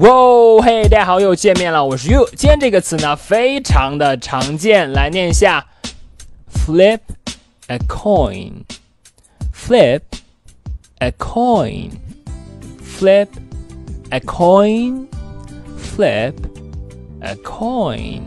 哇，嘿，大家好，又见面了，我是 you。今天这个词呢，非常的常见，来念一下：flip a coin，flip a coin，flip a coin，flip a coin。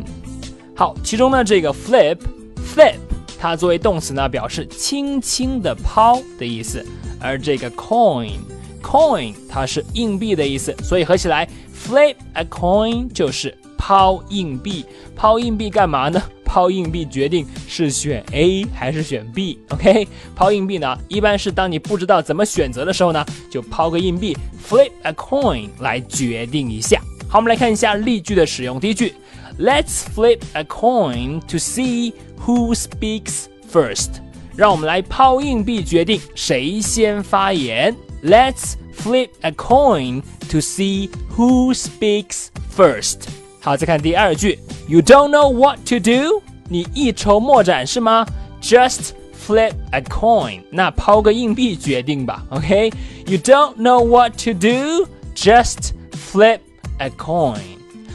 好，其中呢，这个 flip，flip，它作为动词呢，表示轻轻的抛的意思，而这个 coin。Coin 它是硬币的意思，所以合起来 flip a coin 就是抛硬币。抛硬币干嘛呢？抛硬币决定是选 A 还是选 B。OK，抛硬币呢，一般是当你不知道怎么选择的时候呢，就抛个硬币 flip a coin 来决定一下。好，我们来看一下例句的使用。第一句，Let's flip a coin to see who speaks first。让我们来抛硬币决定谁先发言。Let's flip a coin to see who speaks first。好，再看第二句，You don't know what to do，你一筹莫展是吗？Just flip a coin，那抛个硬币决定吧。OK，You don't know what to do，just flip a coin。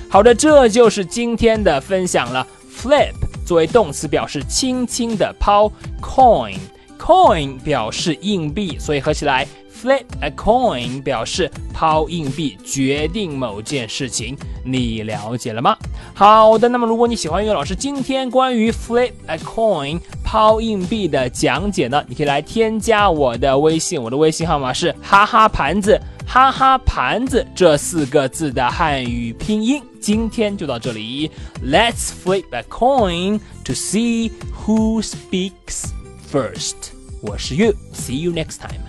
好的，这就是今天的分享了。Flip 作为动词表示轻轻的抛 Coin 表示硬币，所以合起来。Flip a coin 表示抛硬币，决定某件事情，你了解了吗？好的，那么如果你喜欢岳老师今天关于 flip a coin 抛硬币的讲解呢，你可以来添加我的微信，我的微信号码是哈哈盘子，哈哈盘子这四个字的汉语拼音。今天就到这里，Let's flip a coin to see who speaks first。我是 You，see you next time。